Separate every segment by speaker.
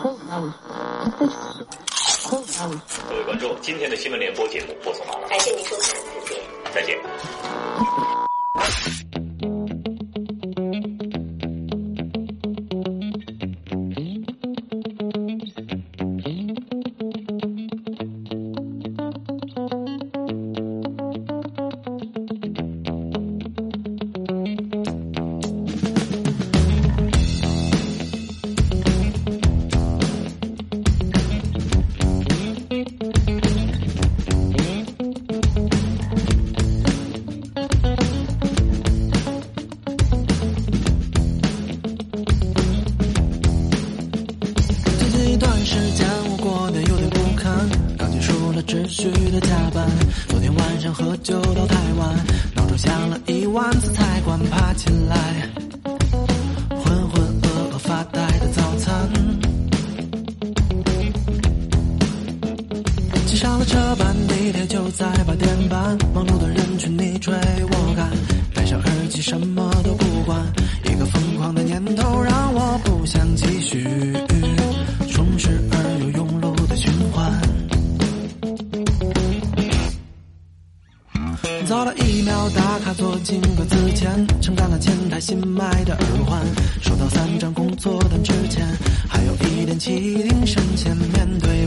Speaker 1: 各位观众，今天的新闻联播节目播送完了，
Speaker 2: 感谢您收看，再见。
Speaker 1: 再见。
Speaker 3: 了车班，地铁就在八点半，忙碌的人群你追我赶，戴上耳机什么都不管，一个疯狂的念头让我不想继续，充实而
Speaker 4: 又庸碌的循环。早了一秒打卡，坐进格子前，承担了前台新买的耳环，收到三张工作单之前，还有一点气定神闲，面对。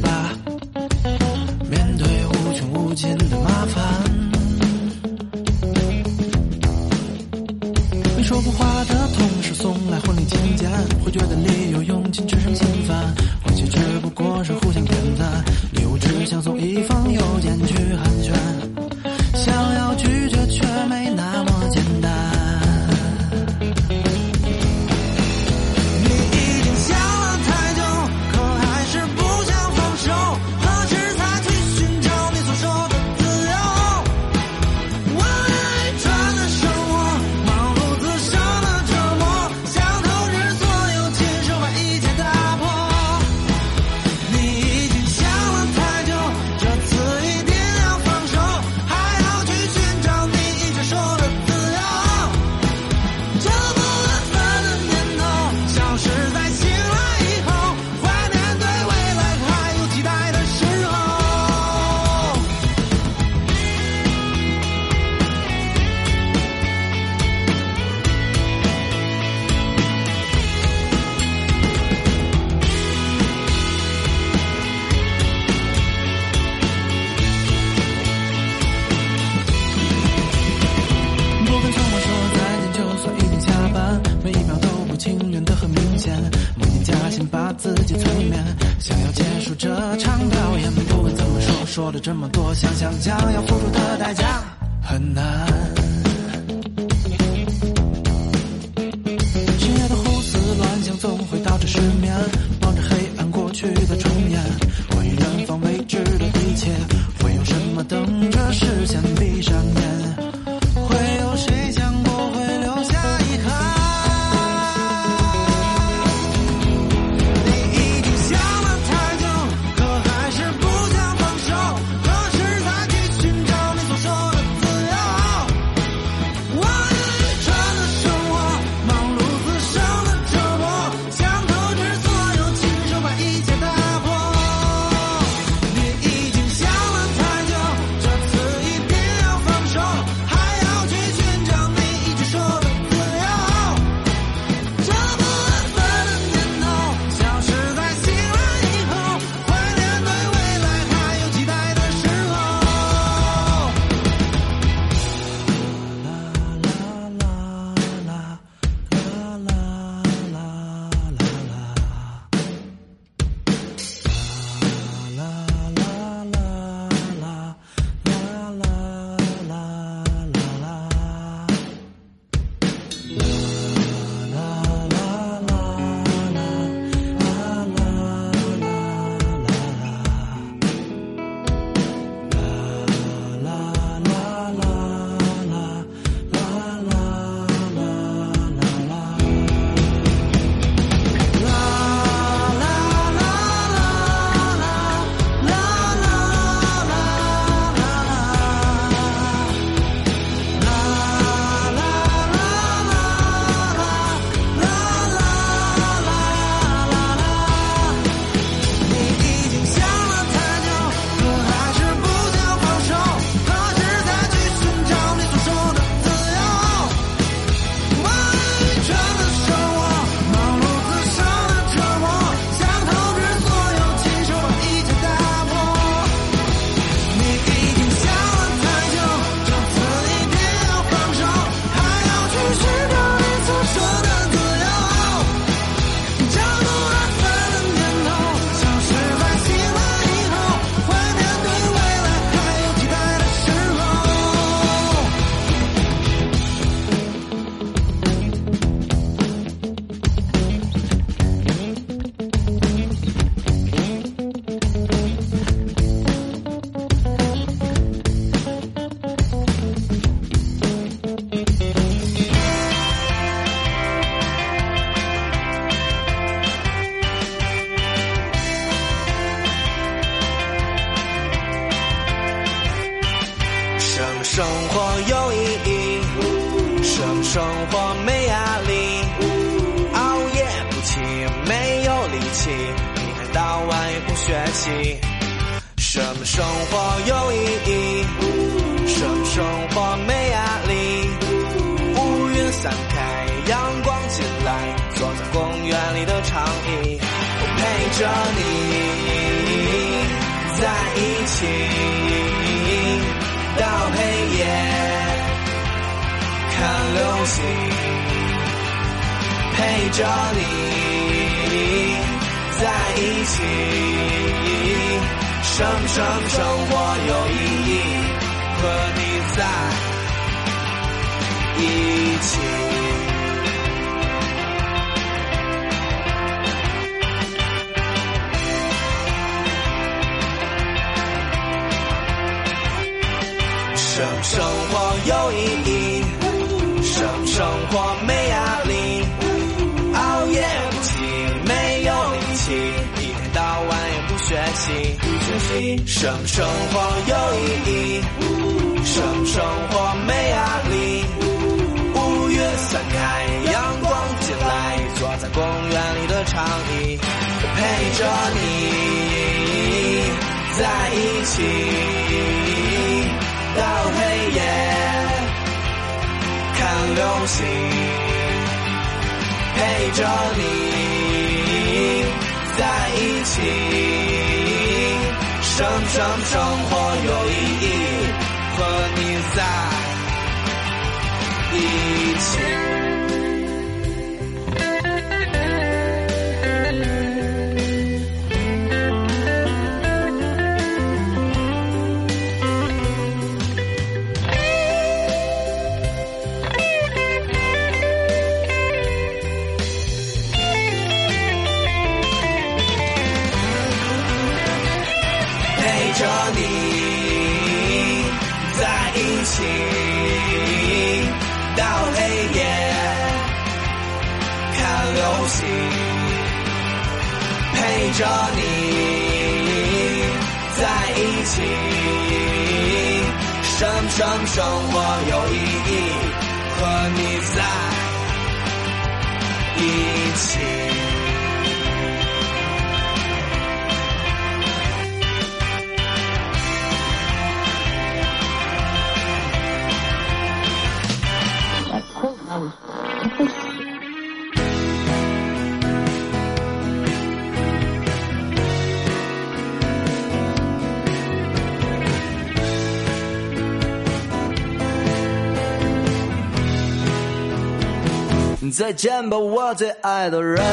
Speaker 4: 总会导致失眠，心，陪着你在一起。生生生活有意义？和你在一起。生生活有意义？生活没压力？熬夜不起，没有力气，一天到晚也不学习。什么生活有意义？什么生活没压力？乌云散开，阳光进来，坐在公园里的长椅，陪着你在一起，同行，陪着你在一起。生生生活有意义？和你在一起。着你在一起，生生生活有意义？和你在一起。
Speaker 5: 再见吧，我最爱的人。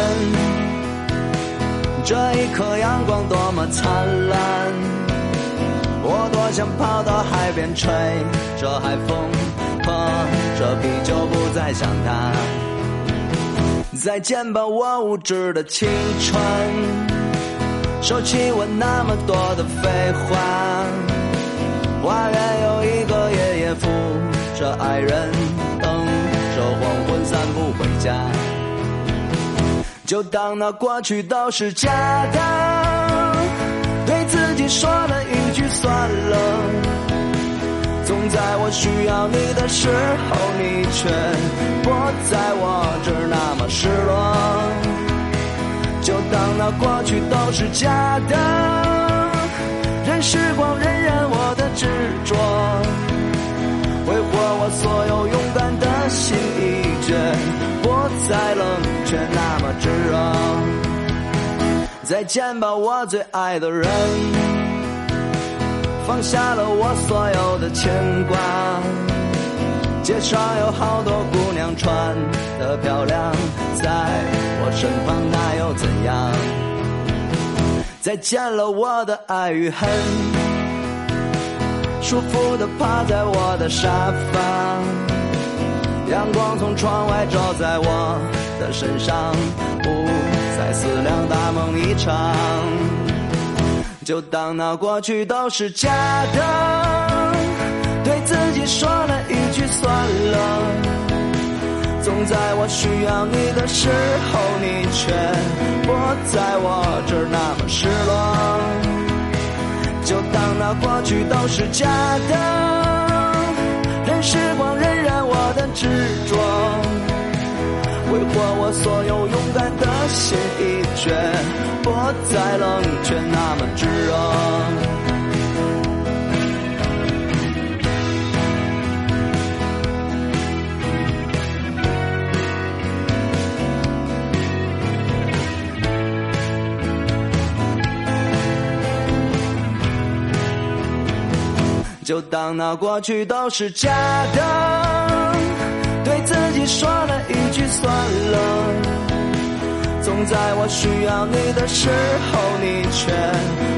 Speaker 5: 这一刻阳光多么灿烂，我多想跑到海边吹着海风，喝着啤酒不再想他。再见吧，我无知的青春，收起我那么多的废话。花园有一个爷爷扶着爱人。就当那过去都是假的。对自己说了一句算了，总在我需要你的时候，你却不在我这儿那么失落。就当那过去都是假的，任时光荏苒我的执着，挥霍我所有勇敢的。心已决，不再冷却那么炙热。再见吧，我最爱的人，放下了我所有的牵挂。街上有好多姑娘穿的漂亮，在我身旁那又怎样？再见了我的爱与恨，舒服的趴在我的沙发。阳光从窗外照在我的身上，不再思量大梦一场，就当那过去都是假的，对自己说了一句算了。总在我需要你的时候，你却不在我这儿那么失落，就当那过去都是假的，任时光我的。执着，挥霍我所有勇敢的心，一决。不再冷却那么炙热。就当那过去都是假的，说了一句算了。总在我需要你的时候，你却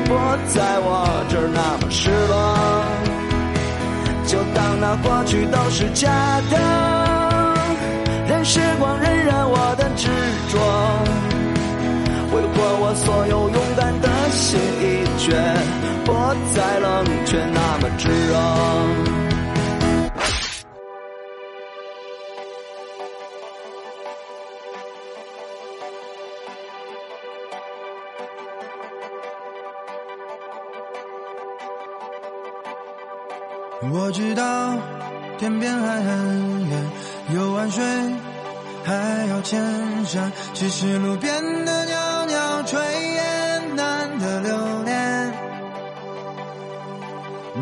Speaker 5: 不在我这儿那么失落。就当那过去都是假的，任时光荏苒我的执着，挥霍我所有勇敢的心一撅。不再冷却那么炙热。
Speaker 6: 天边还很远，有万水还要千山，只是路边的袅袅炊烟难得留恋。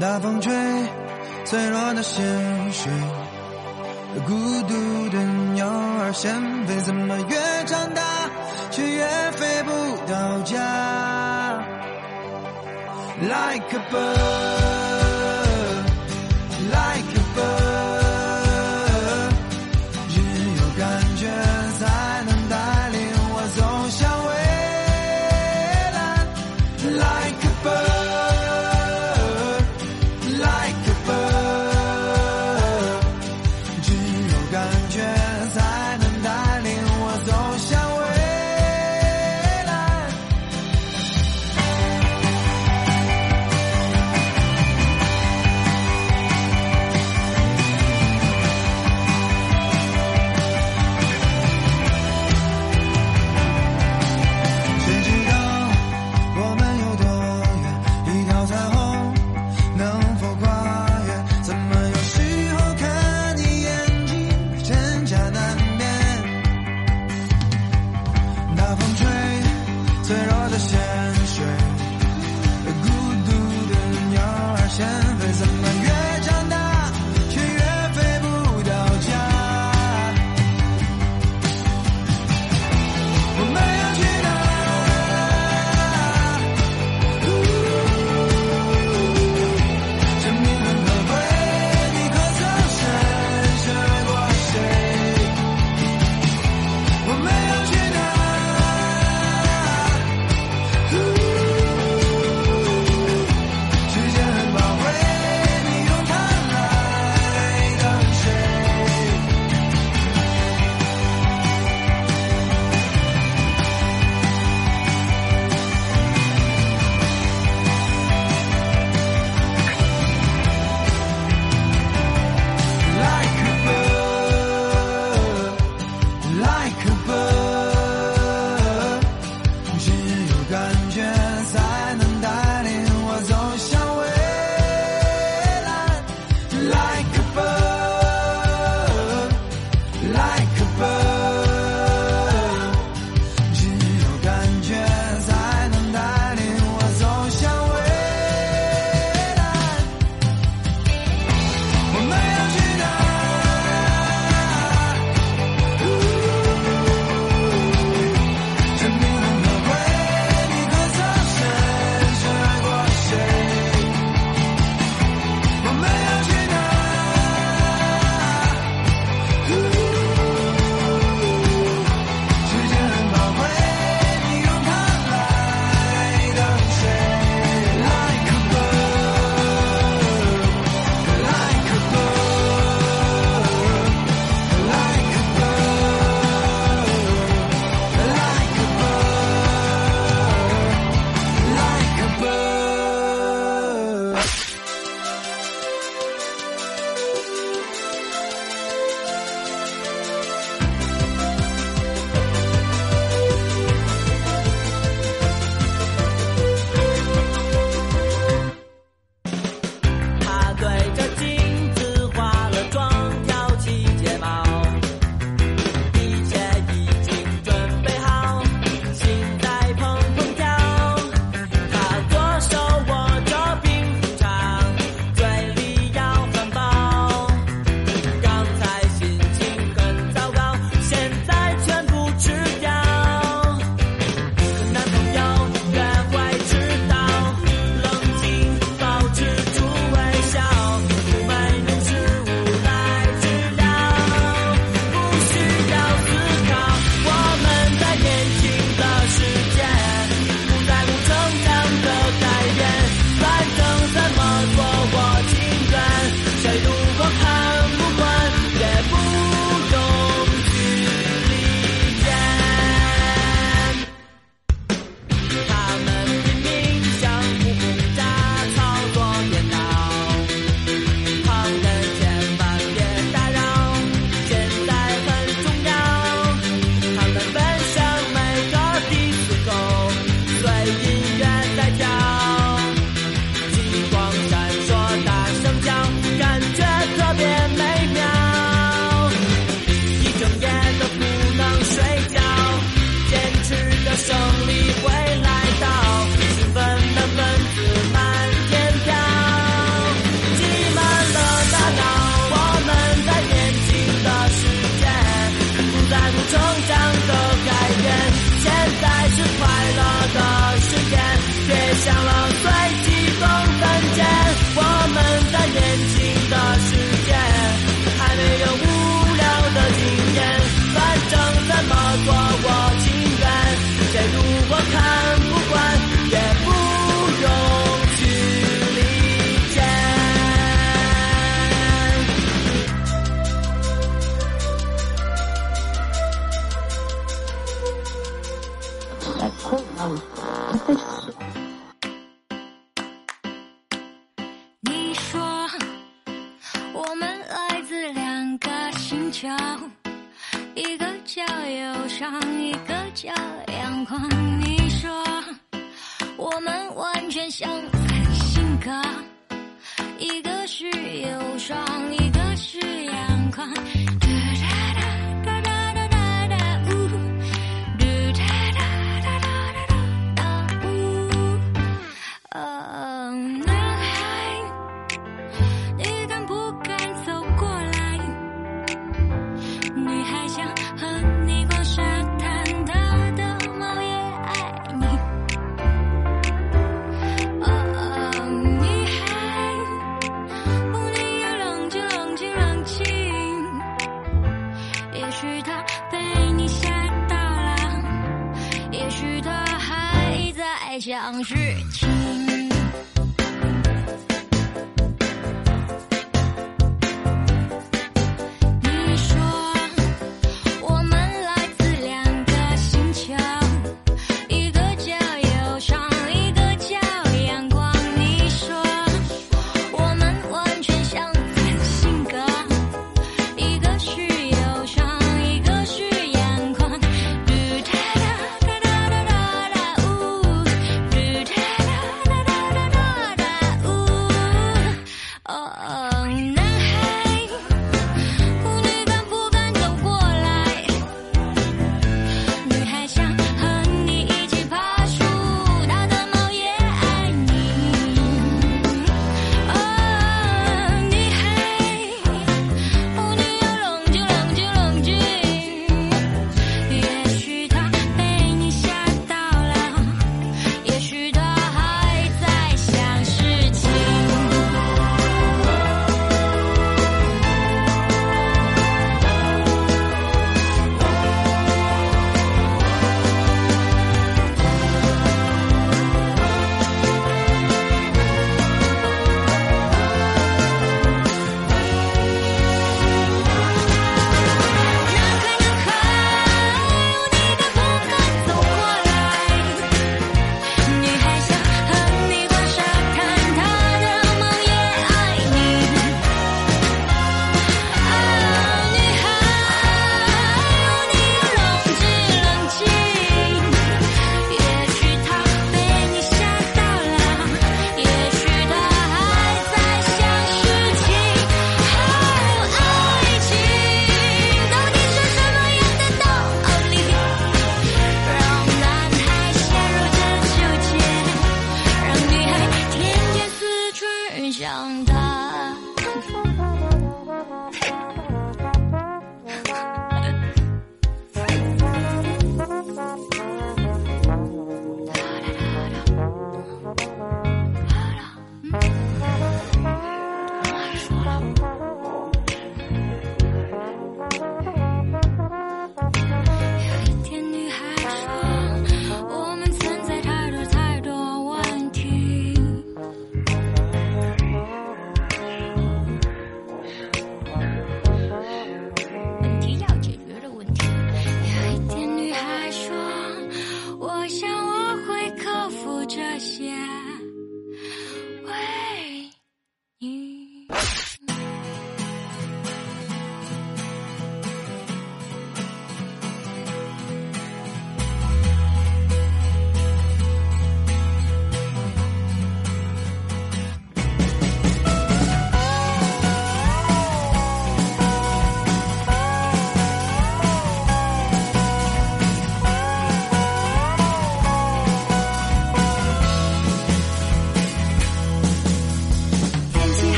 Speaker 6: 大风吹，脆弱的鲜血，孤独的鸟儿先飞，怎么越长大却越飞不到家？Like a bird.
Speaker 7: 球，一个叫忧伤，一个叫阳光。你说我们完全相反性格，一个是忧伤，一个是阳光。当时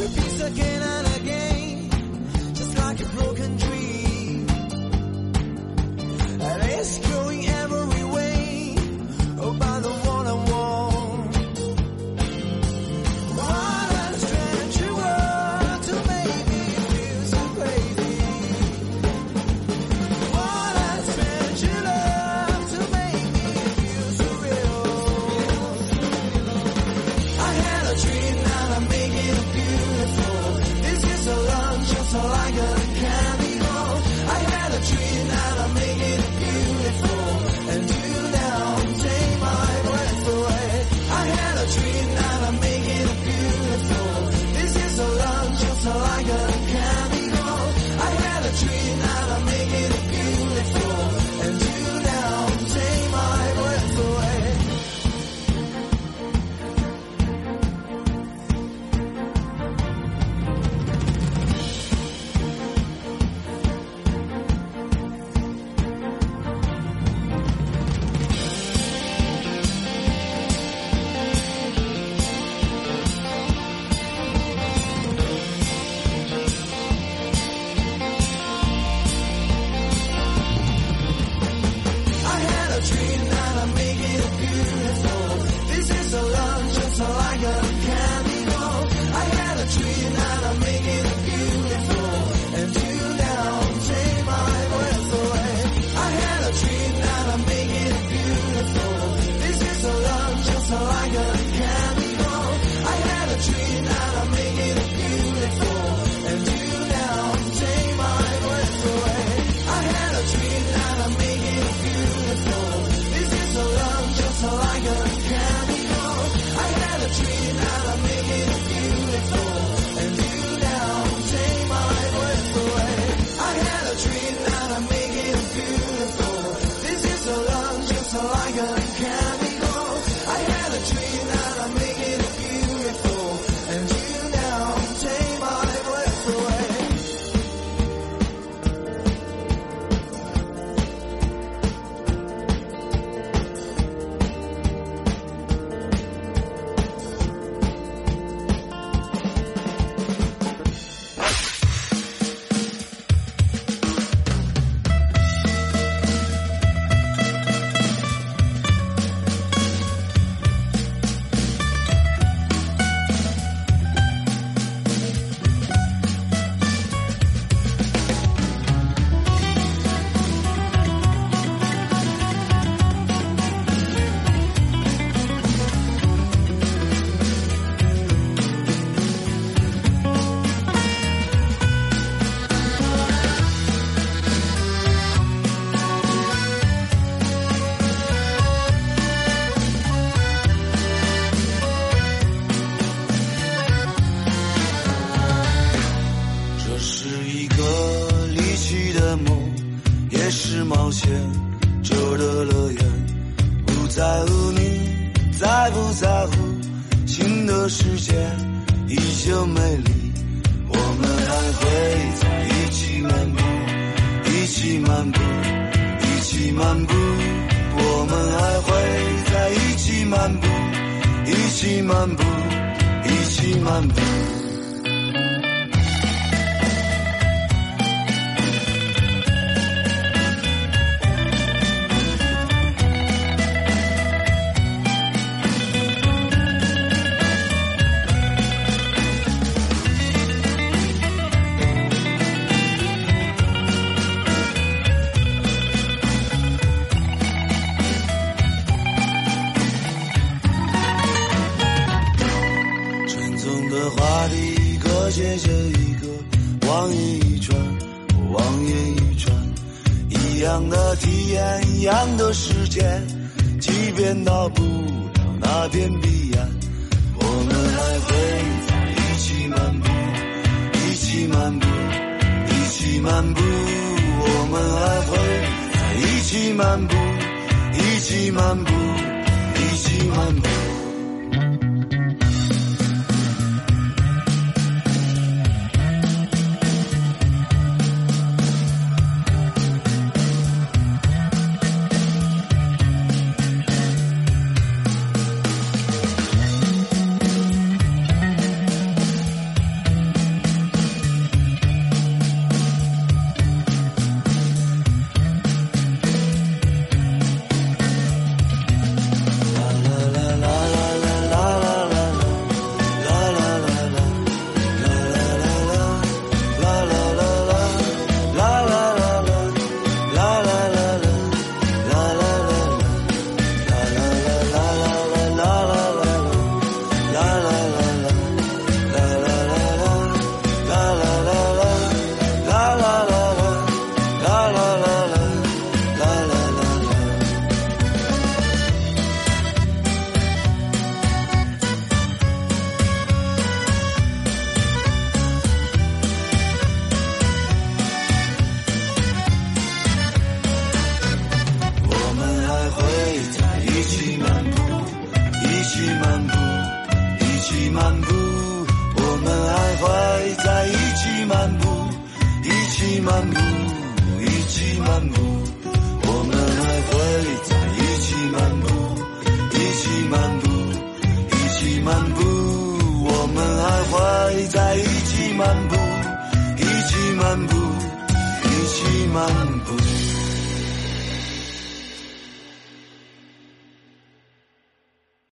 Speaker 7: We're pizza can 这
Speaker 8: 冒险者的乐园。不在乎你在不在乎，新的世界依旧美丽。我们还会在一起漫步，一起漫步，一起漫步。我们还会在一起漫步，一起漫步，一起漫步。望眼欲穿，我望眼欲穿，一样的体验，一样的世界，即便到不了那片彼岸，我们还会在一起漫步，一起漫步，一起漫步，我们还会在一起漫步，一起漫步，一起漫步。